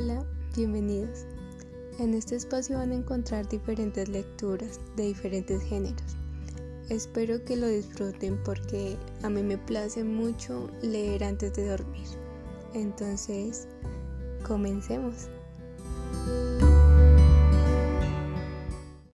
Hola, Bienvenidos. En este espacio van a encontrar diferentes lecturas de diferentes géneros. Espero que lo disfruten porque a mí me place mucho leer antes de dormir. Entonces, comencemos.